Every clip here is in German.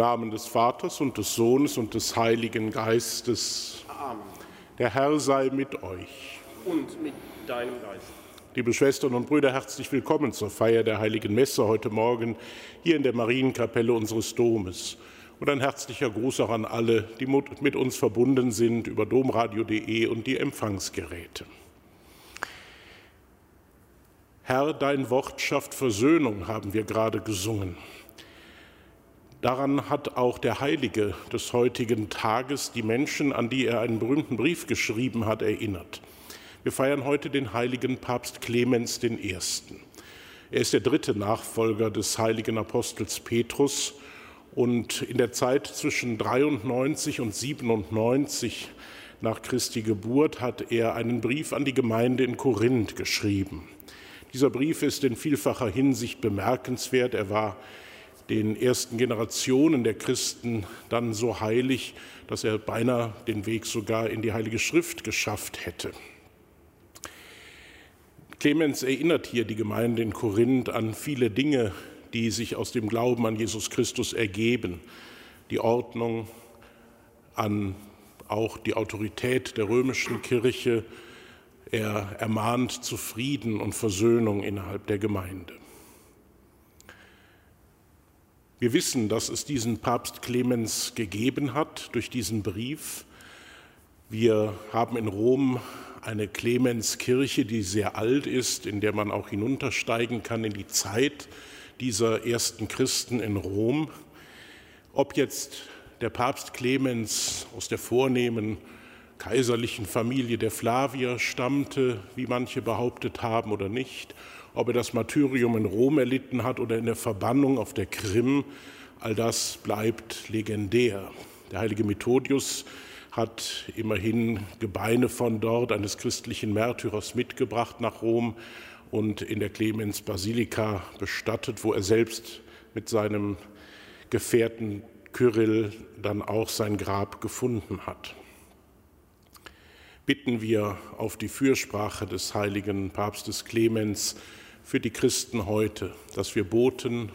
Im Namen des Vaters und des Sohnes und des Heiligen Geistes. Amen. Der Herr sei mit euch. Und mit deinem Geist. Liebe Schwestern und Brüder, herzlich willkommen zur Feier der Heiligen Messe heute Morgen hier in der Marienkapelle unseres Domes. Und ein herzlicher Gruß auch an alle, die mit uns verbunden sind über domradio.de und die Empfangsgeräte. Herr, dein Wort schafft Versöhnung, haben wir gerade gesungen. Daran hat auch der Heilige des heutigen Tages die Menschen, an die er einen berühmten Brief geschrieben hat, erinnert. Wir feiern heute den heiligen Papst Clemens I. Er ist der dritte Nachfolger des heiligen Apostels Petrus und in der Zeit zwischen 93 und 97 nach Christi Geburt hat er einen Brief an die Gemeinde in Korinth geschrieben. Dieser Brief ist in vielfacher Hinsicht bemerkenswert. Er war den ersten Generationen der Christen dann so heilig, dass er beinahe den Weg sogar in die Heilige Schrift geschafft hätte. Clemens erinnert hier die Gemeinde in Korinth an viele Dinge, die sich aus dem Glauben an Jesus Christus ergeben. Die Ordnung, an auch die Autorität der römischen Kirche. Er ermahnt zu Frieden und Versöhnung innerhalb der Gemeinde. Wir wissen, dass es diesen Papst Clemens gegeben hat durch diesen Brief. Wir haben in Rom eine Clemenskirche, die sehr alt ist, in der man auch hinuntersteigen kann in die Zeit dieser ersten Christen in Rom. Ob jetzt der Papst Clemens aus der vornehmen kaiserlichen Familie der Flavier stammte, wie manche behauptet haben oder nicht, ob er das Martyrium in Rom erlitten hat oder in der Verbannung auf der Krim, all das bleibt legendär. Der heilige Methodius hat immerhin Gebeine von dort eines christlichen Märtyrers mitgebracht nach Rom und in der Clemens Basilika bestattet, wo er selbst mit seinem Gefährten Kyrill dann auch sein Grab gefunden hat. Bitten wir auf die Fürsprache des heiligen Papstes Clemens, für die Christen heute, dass wir Boten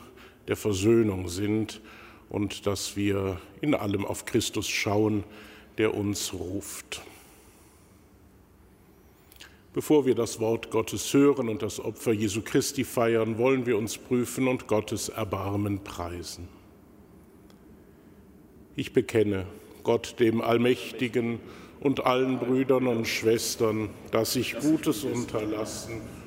der Versöhnung sind und dass wir in allem auf Christus schauen, der uns ruft. Bevor wir das Wort Gottes hören und das Opfer Jesu Christi feiern, wollen wir uns prüfen und Gottes Erbarmen preisen. Ich bekenne Gott dem Allmächtigen und allen Brüdern und Schwestern, dass ich Gutes unterlassen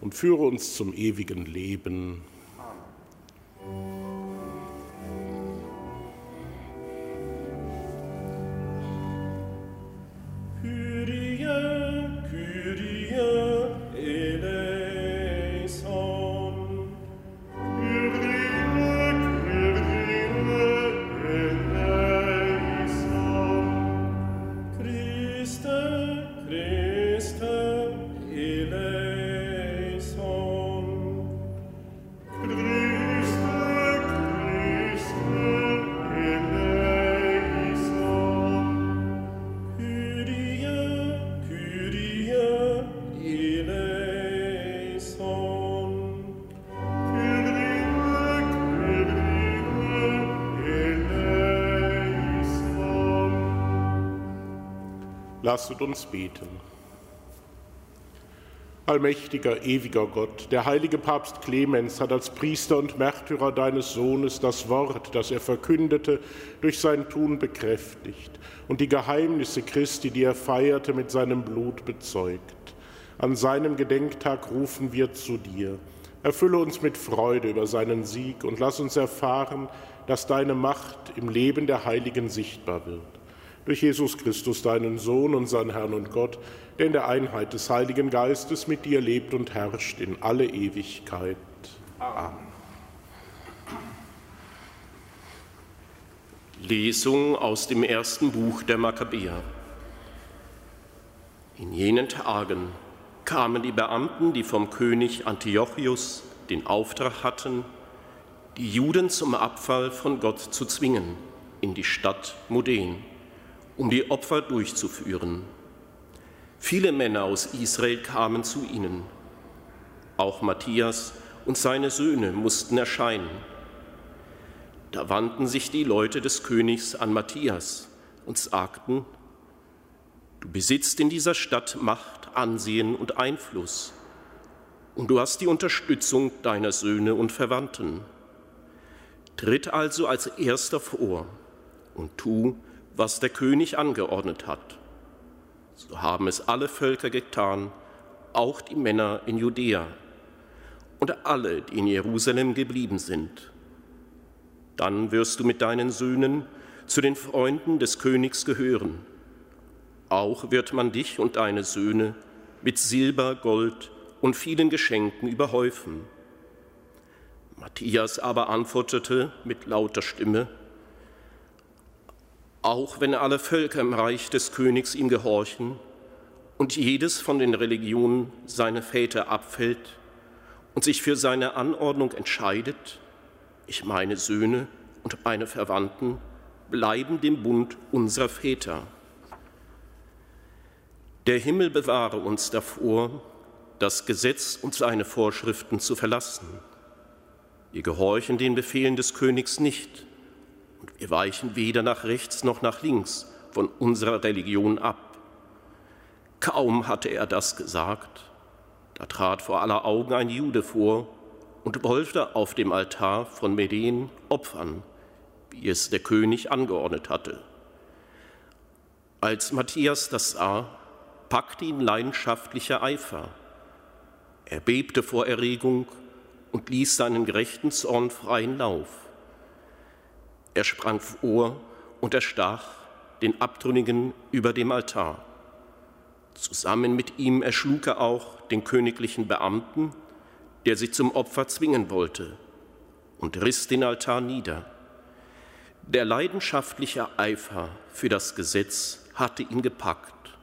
und führe uns zum ewigen Leben. Lasset uns beten. Allmächtiger, ewiger Gott, der heilige Papst Clemens hat als Priester und Märtyrer deines Sohnes das Wort, das er verkündete, durch sein Tun bekräftigt und die Geheimnisse Christi, die er feierte, mit seinem Blut bezeugt. An seinem Gedenktag rufen wir zu dir. Erfülle uns mit Freude über seinen Sieg und lass uns erfahren, dass deine Macht im Leben der Heiligen sichtbar wird durch Jesus Christus, deinen Sohn, unseren Herrn und Gott, der in der Einheit des Heiligen Geistes mit dir lebt und herrscht in alle Ewigkeit. Amen. Lesung aus dem ersten Buch der Makkabäer. In jenen Tagen kamen die Beamten, die vom König Antiochus den Auftrag hatten, die Juden zum Abfall von Gott zu zwingen, in die Stadt Modin, um die Opfer durchzuführen. Viele Männer aus Israel kamen zu ihnen. Auch Matthias und seine Söhne mussten erscheinen. Da wandten sich die Leute des Königs an Matthias und sagten, du besitzt in dieser Stadt Macht, Ansehen und Einfluss, und du hast die Unterstützung deiner Söhne und Verwandten. Tritt also als erster vor und tu, was der König angeordnet hat. So haben es alle Völker getan, auch die Männer in Judäa und alle, die in Jerusalem geblieben sind. Dann wirst du mit deinen Söhnen zu den Freunden des Königs gehören. Auch wird man dich und deine Söhne mit Silber, Gold und vielen Geschenken überhäufen. Matthias aber antwortete mit lauter Stimme, auch wenn alle Völker im Reich des Königs ihm gehorchen und jedes von den Religionen seine Väter abfällt und sich für seine Anordnung entscheidet, ich meine Söhne und meine Verwandten, bleiben dem Bund unserer Väter. Der Himmel bewahre uns davor, das Gesetz und seine Vorschriften zu verlassen. Wir gehorchen den Befehlen des Königs nicht und wir weichen weder nach rechts noch nach links von unserer Religion ab. Kaum hatte er das gesagt, da trat vor aller Augen ein Jude vor und wollte auf dem Altar von Meden opfern, wie es der König angeordnet hatte. Als Matthias das sah, packte ihn leidenschaftlicher Eifer. Er bebte vor Erregung und ließ seinen gerechten Zorn freien Lauf. Er sprang vor und erstach den Abtrünnigen über dem Altar. Zusammen mit ihm erschlug er auch den königlichen Beamten, der sie zum Opfer zwingen wollte, und riss den Altar nieder. Der leidenschaftliche Eifer für das Gesetz hatte ihn gepackt,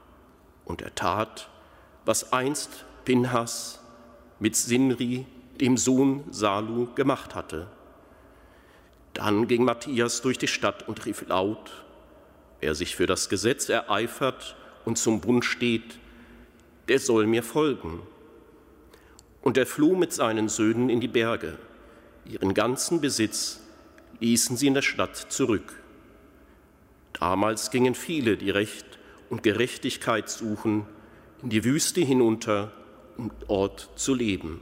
und er tat, was einst Pinhas mit Sinri, dem Sohn Salu, gemacht hatte. Dann ging Matthias durch die Stadt und rief laut, wer sich für das Gesetz ereifert und zum Bund steht, der soll mir folgen. Und er floh mit seinen Söhnen in die Berge. Ihren ganzen Besitz ließen sie in der Stadt zurück. Damals gingen viele, die Recht und Gerechtigkeit suchen, in die Wüste hinunter, um dort zu leben.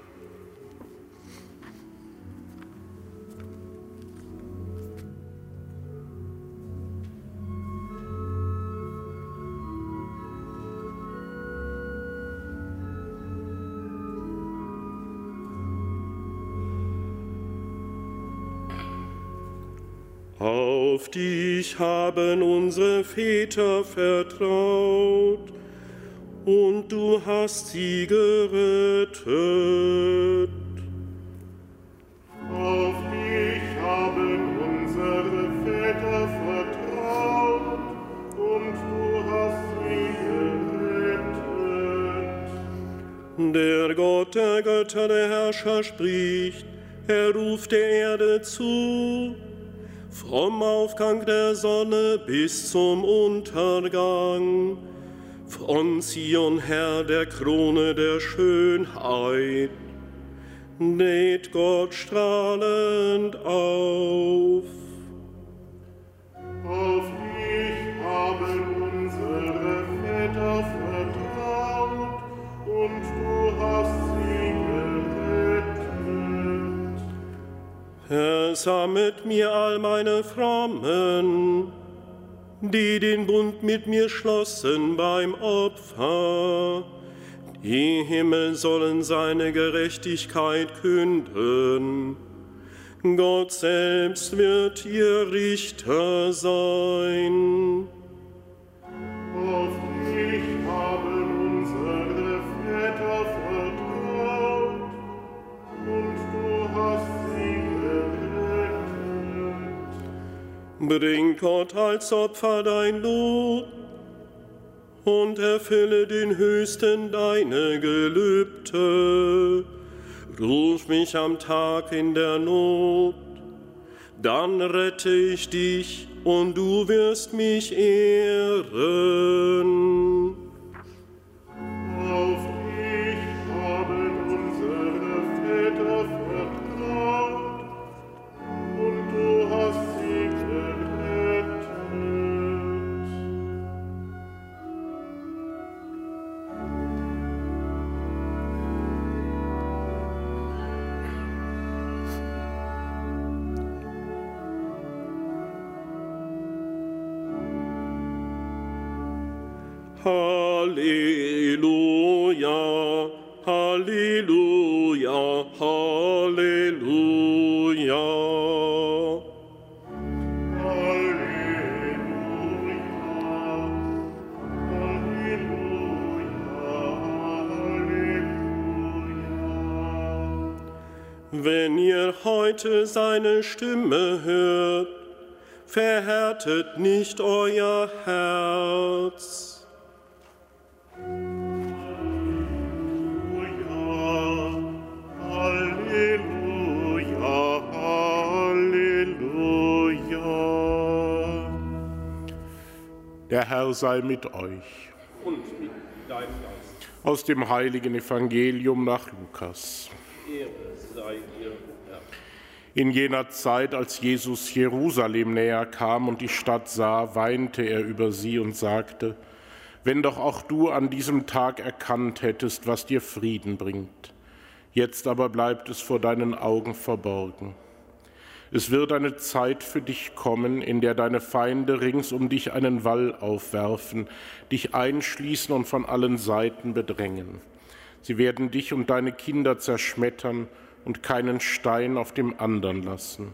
Dich haben unsere Väter vertraut, und du hast sie gerettet. Auf dich haben unsere Väter vertraut, und du hast sie gerettet. Der Gott der Götter, der Herrscher spricht, er ruft der Erde zu vom Aufgang der Sonne bis zum Untergang. Von Zion her der Krone der Schönheit, näht Gott strahlend auf. Auf Versammelt mir all meine Frommen, die den Bund mit mir schlossen beim Opfer. Die Himmel sollen seine Gerechtigkeit künden. Gott selbst wird ihr Richter sein. Bring Gott als Opfer dein Lob und erfülle den Höchsten deine Gelübde. Ruf mich am Tag in der Not, dann rette ich dich und du wirst mich ehren. Seine Stimme hört, verhärtet nicht euer Herz. Halleluja, Halleluja. Der Herr sei mit euch. Und mit deinem Geist. Aus dem heiligen Evangelium nach Lukas. Ehre sei dir. In jener Zeit, als Jesus Jerusalem näher kam und die Stadt sah, weinte er über sie und sagte, wenn doch auch du an diesem Tag erkannt hättest, was dir Frieden bringt. Jetzt aber bleibt es vor deinen Augen verborgen. Es wird eine Zeit für dich kommen, in der deine Feinde rings um dich einen Wall aufwerfen, dich einschließen und von allen Seiten bedrängen. Sie werden dich und deine Kinder zerschmettern und keinen Stein auf dem anderen lassen.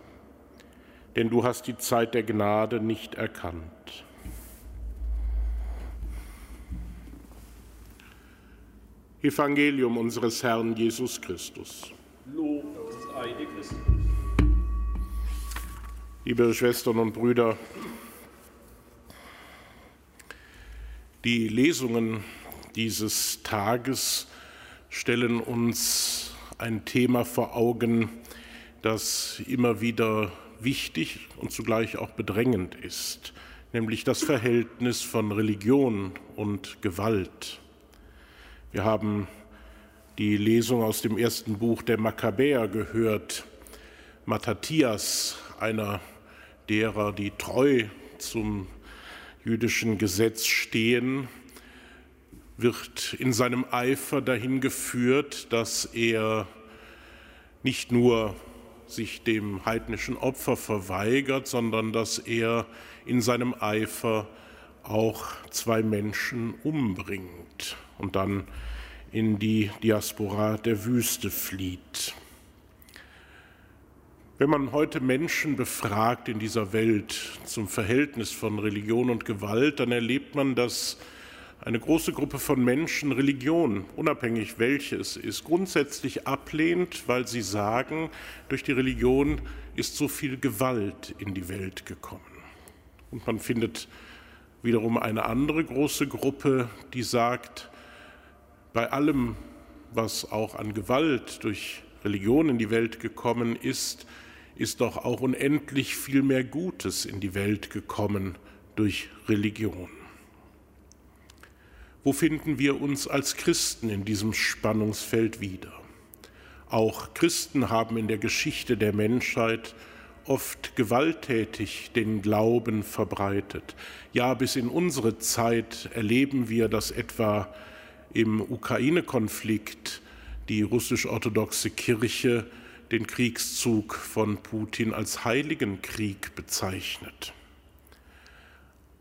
Denn du hast die Zeit der Gnade nicht erkannt. Evangelium unseres Herrn Jesus Christus. Lob sei dir Christus. Liebe Schwestern und Brüder, die Lesungen dieses Tages stellen uns ein Thema vor Augen, das immer wieder wichtig und zugleich auch bedrängend ist, nämlich das Verhältnis von Religion und Gewalt. Wir haben die Lesung aus dem ersten Buch der Makkabäer gehört. Mattathias, einer derer, die treu zum jüdischen Gesetz stehen, wird in seinem Eifer dahin geführt, dass er nicht nur sich dem heidnischen Opfer verweigert, sondern dass er in seinem Eifer auch zwei Menschen umbringt und dann in die Diaspora der Wüste flieht. Wenn man heute Menschen befragt in dieser Welt zum Verhältnis von Religion und Gewalt, dann erlebt man, dass eine große Gruppe von Menschen Religion, unabhängig welche es ist, grundsätzlich ablehnt, weil sie sagen, durch die Religion ist so viel Gewalt in die Welt gekommen. Und man findet wiederum eine andere große Gruppe, die sagt, bei allem, was auch an Gewalt durch Religion in die Welt gekommen ist, ist doch auch unendlich viel mehr Gutes in die Welt gekommen durch Religion. Wo finden wir uns als Christen in diesem Spannungsfeld wieder? Auch Christen haben in der Geschichte der Menschheit oft gewalttätig den Glauben verbreitet. Ja, bis in unsere Zeit erleben wir, dass etwa im Ukraine-Konflikt die russisch-orthodoxe Kirche den Kriegszug von Putin als heiligen Krieg bezeichnet.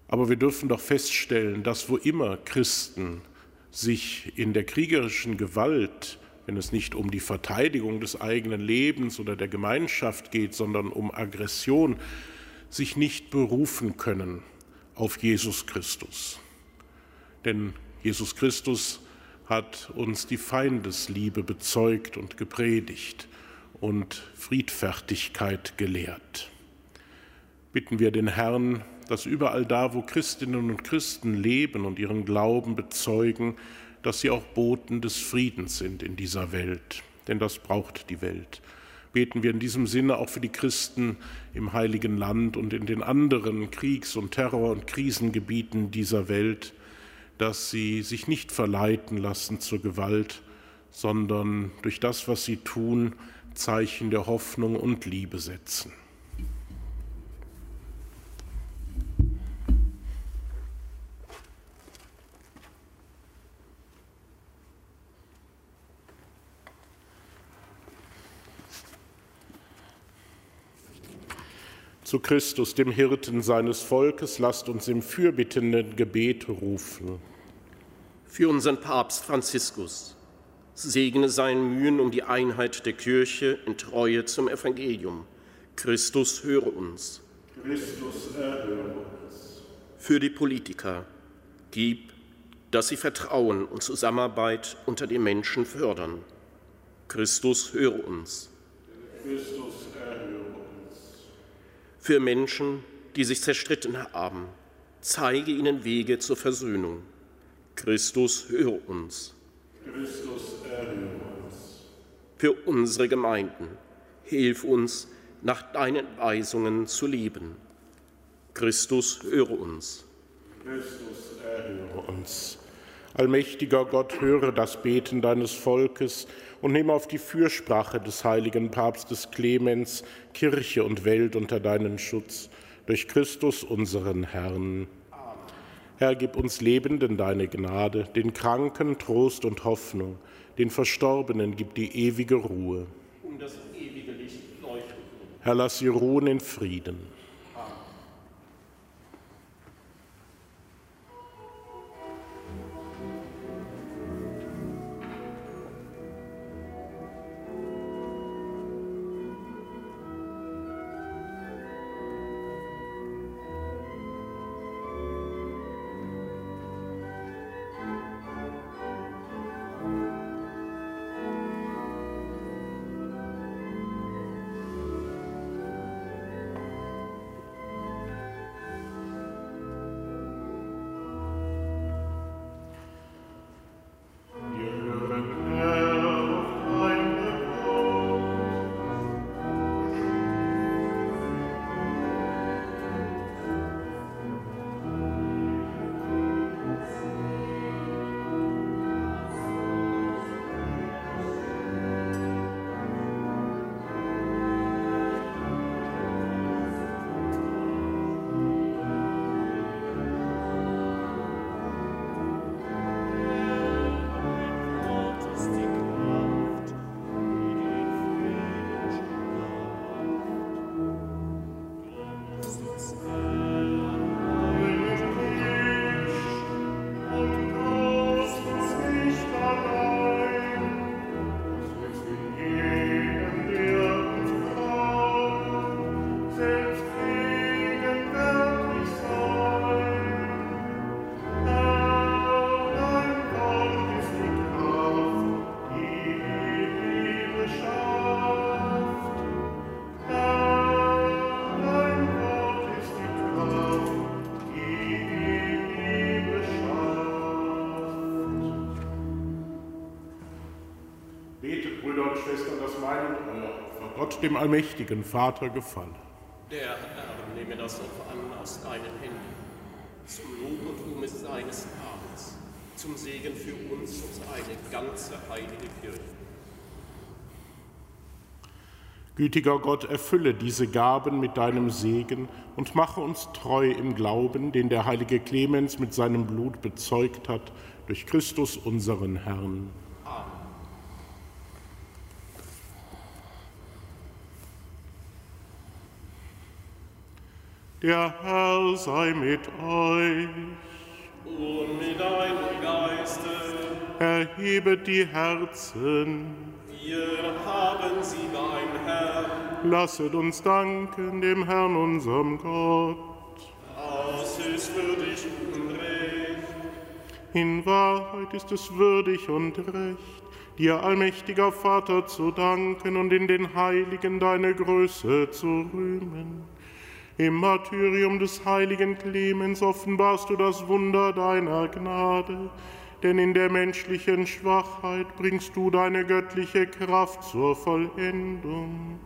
Aber wir dürfen doch feststellen, dass wo immer Christen sich in der kriegerischen Gewalt, wenn es nicht um die Verteidigung des eigenen Lebens oder der Gemeinschaft geht, sondern um Aggression, sich nicht berufen können auf Jesus Christus. Denn Jesus Christus hat uns die Feindesliebe bezeugt und gepredigt und Friedfertigkeit gelehrt. bitten wir den Herrn, dass überall da, wo Christinnen und Christen leben und ihren Glauben bezeugen, dass sie auch Boten des Friedens sind in dieser Welt, denn das braucht die Welt. Beten wir in diesem Sinne auch für die Christen im Heiligen Land und in den anderen Kriegs- und Terror- und Krisengebieten dieser Welt, dass sie sich nicht verleiten lassen zur Gewalt, sondern durch das, was sie tun, Zeichen der Hoffnung und Liebe setzen. Zu Christus, dem Hirten seines Volkes, lasst uns im fürbittenden Gebet rufen. Für unseren Papst Franziskus segne seine Mühen um die Einheit der Kirche in Treue zum Evangelium. Christus höre uns. Christus erhöre uns. Für die Politiker gib, dass sie Vertrauen und Zusammenarbeit unter den Menschen fördern. Christus höre uns. Christus erhöre uns. Für Menschen, die sich zerstritten haben, zeige ihnen Wege zur Versöhnung. Christus höre uns. Christus erhöre uns. Für unsere Gemeinden hilf uns, nach deinen Weisungen zu leben. Christus höre uns. Christus erhöre uns. Allmächtiger Gott, höre das Beten deines Volkes und nehme auf die Fürsprache des heiligen Papstes Clemens Kirche und Welt unter deinen Schutz durch Christus unseren Herrn. Herr, gib uns Lebenden deine Gnade, den Kranken Trost und Hoffnung, den Verstorbenen gib die ewige Ruhe. Um das ewige Licht leuchten. Herr, lass sie ruhen in Frieden. Gott, dem allmächtigen Vater, gefalle. Der Herr nehme das Opfer an aus deinen Händen, zum Lob und Ruhme seines Namens, zum Segen für uns und seine ganze heilige Kirche. Gütiger Gott, erfülle diese Gaben mit deinem Segen und mache uns treu im Glauben, den der heilige Clemens mit seinem Blut bezeugt hat, durch Christus unseren Herrn. Der Herr sei mit euch. Und mit deinem Geiste, Erhebet die Herzen. wir haben sie beim Herrn. Lasset uns danken dem Herrn, unserem Gott. Das ist würdig und recht. In Wahrheit ist es würdig und recht, dir, allmächtiger Vater, zu danken und in den Heiligen deine Größe zu rühmen. Im Martyrium des heiligen Clemens offenbarst du das Wunder deiner Gnade, denn in der menschlichen Schwachheit bringst du deine göttliche Kraft zur Vollendung.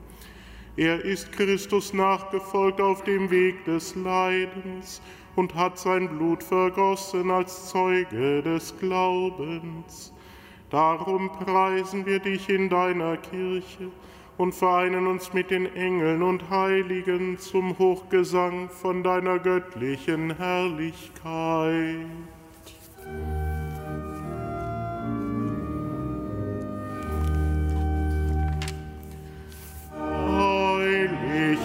Er ist Christus nachgefolgt auf dem Weg des Leidens und hat sein Blut vergossen als Zeuge des Glaubens. Darum preisen wir dich in deiner Kirche und vereinen uns mit den Engeln und Heiligen zum Hochgesang von deiner göttlichen Herrlichkeit. Heilig,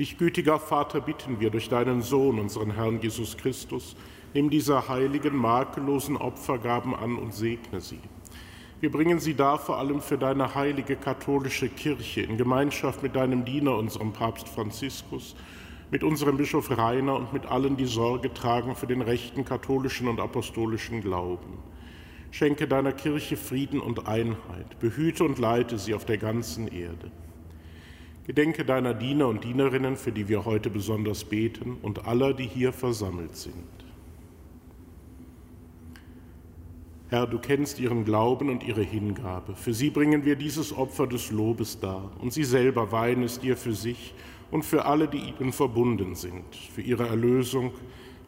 Dich, gütiger Vater, bitten wir durch deinen Sohn, unseren Herrn Jesus Christus, nimm diese heiligen, makellosen Opfergaben an und segne sie. Wir bringen sie dar vor allem für deine heilige katholische Kirche in Gemeinschaft mit deinem Diener, unserem Papst Franziskus, mit unserem Bischof Rainer und mit allen, die Sorge tragen für den rechten katholischen und apostolischen Glauben. Schenke deiner Kirche Frieden und Einheit, behüte und leite sie auf der ganzen Erde. Gedenke deiner Diener und Dienerinnen, für die wir heute besonders beten, und aller, die hier versammelt sind. Herr, du kennst ihren Glauben und ihre Hingabe. Für sie bringen wir dieses Opfer des Lobes dar, und sie selber weihen es dir für sich und für alle, die ihnen verbunden sind, für ihre Erlösung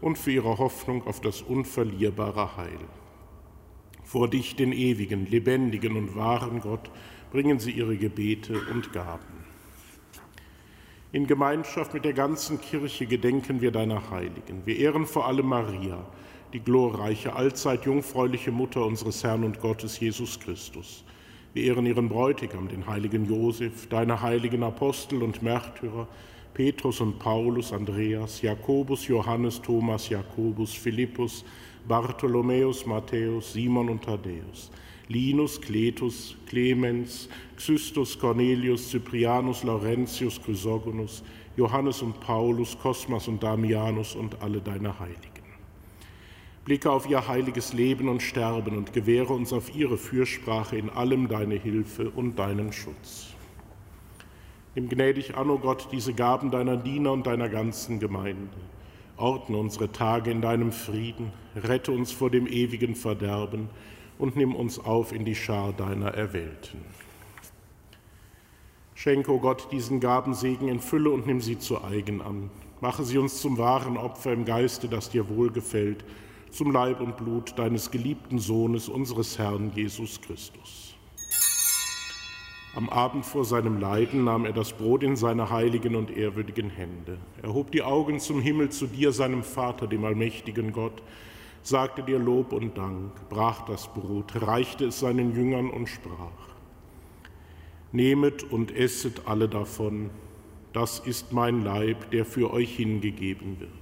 und für ihre Hoffnung auf das unverlierbare Heil. Vor dich, den ewigen, lebendigen und wahren Gott, bringen sie ihre Gebete und Gaben. In Gemeinschaft mit der ganzen Kirche gedenken wir deiner Heiligen. Wir ehren vor allem Maria, die glorreiche, allzeit jungfräuliche Mutter unseres Herrn und Gottes Jesus Christus. Wir ehren ihren Bräutigam, den heiligen Josef, deine heiligen Apostel und Märtyrer, Petrus und Paulus, Andreas, Jakobus, Johannes, Thomas, Jakobus, Philippus, Bartholomäus, Matthäus, Simon und Thaddäus, Linus, Cletus, Clemens, Xystus, Cornelius, Cyprianus, Laurentius, Chrysogonus, Johannes und Paulus, Kosmas und Damianus und alle deine Heiligen. Blicke auf ihr heiliges Leben und Sterben und gewähre uns auf ihre Fürsprache in allem deine Hilfe und deinen Schutz. Nimm gnädig an, o Gott, diese Gaben deiner Diener und deiner ganzen Gemeinde. Ordne unsere Tage in deinem Frieden, rette uns vor dem ewigen Verderben und nimm uns auf in die Schar deiner Erwählten. Schenke, o Gott, diesen Gabensegen in Fülle und nimm sie zu eigen an. Mache sie uns zum wahren Opfer im Geiste, das dir wohlgefällt, zum Leib und Blut deines geliebten Sohnes, unseres Herrn Jesus Christus. Am Abend vor seinem Leiden nahm er das Brot in seine heiligen und ehrwürdigen Hände. Er hob die Augen zum Himmel zu dir, seinem Vater, dem allmächtigen Gott, sagte dir Lob und Dank, brach das Brot, reichte es seinen Jüngern und sprach, Nehmet und esset alle davon, das ist mein Leib, der für euch hingegeben wird.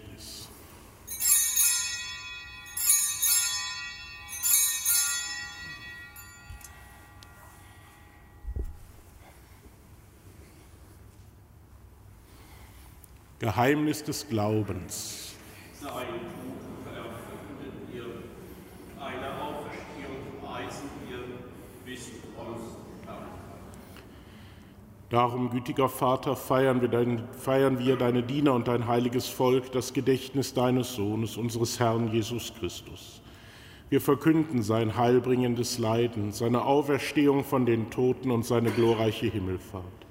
Geheimnis des Glaubens. Sein Tod verkündet ihr, eine Auferstehung preisen wir bis uns Darum, gütiger Vater, feiern wir, dein, feiern wir deine Diener und dein heiliges Volk, das Gedächtnis deines Sohnes, unseres Herrn Jesus Christus. Wir verkünden sein heilbringendes Leiden, seine Auferstehung von den Toten und seine glorreiche Himmelfahrt.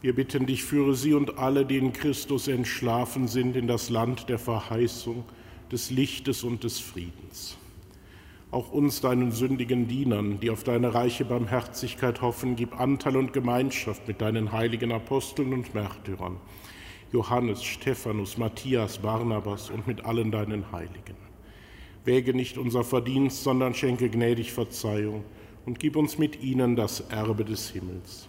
Wir bitten dich, führe sie und alle, die in Christus entschlafen sind, in das Land der Verheißung, des Lichtes und des Friedens. Auch uns, deinen sündigen Dienern, die auf deine reiche Barmherzigkeit hoffen, gib Anteil und Gemeinschaft mit deinen heiligen Aposteln und Märtyrern, Johannes, Stephanus, Matthias, Barnabas und mit allen deinen Heiligen. Wäge nicht unser Verdienst, sondern schenke gnädig Verzeihung und gib uns mit ihnen das Erbe des Himmels.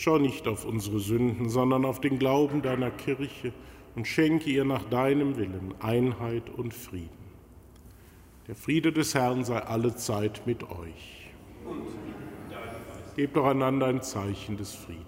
Schau nicht auf unsere Sünden, sondern auf den Glauben deiner Kirche und schenke ihr nach deinem Willen Einheit und Frieden. Der Friede des Herrn sei alle Zeit mit euch. Gebt doch einander ein Zeichen des Friedens.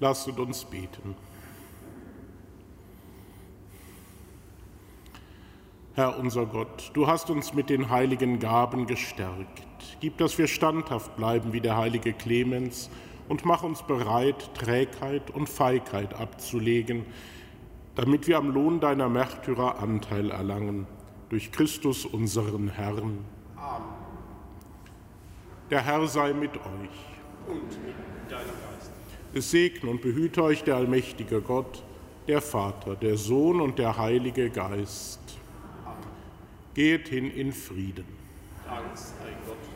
Lasset uns beten. Herr unser Gott, du hast uns mit den heiligen Gaben gestärkt. Gib, dass wir standhaft bleiben wie der heilige Clemens und mach uns bereit, Trägheit und Feigheit abzulegen, damit wir am Lohn deiner Märtyrer Anteil erlangen. Durch Christus unseren Herrn. Amen. Der Herr sei mit euch. Und mit deinem. Es segne und behüte euch der allmächtige Gott, der Vater, der Sohn und der Heilige Geist. Geht hin in Frieden. Dank sei Gott.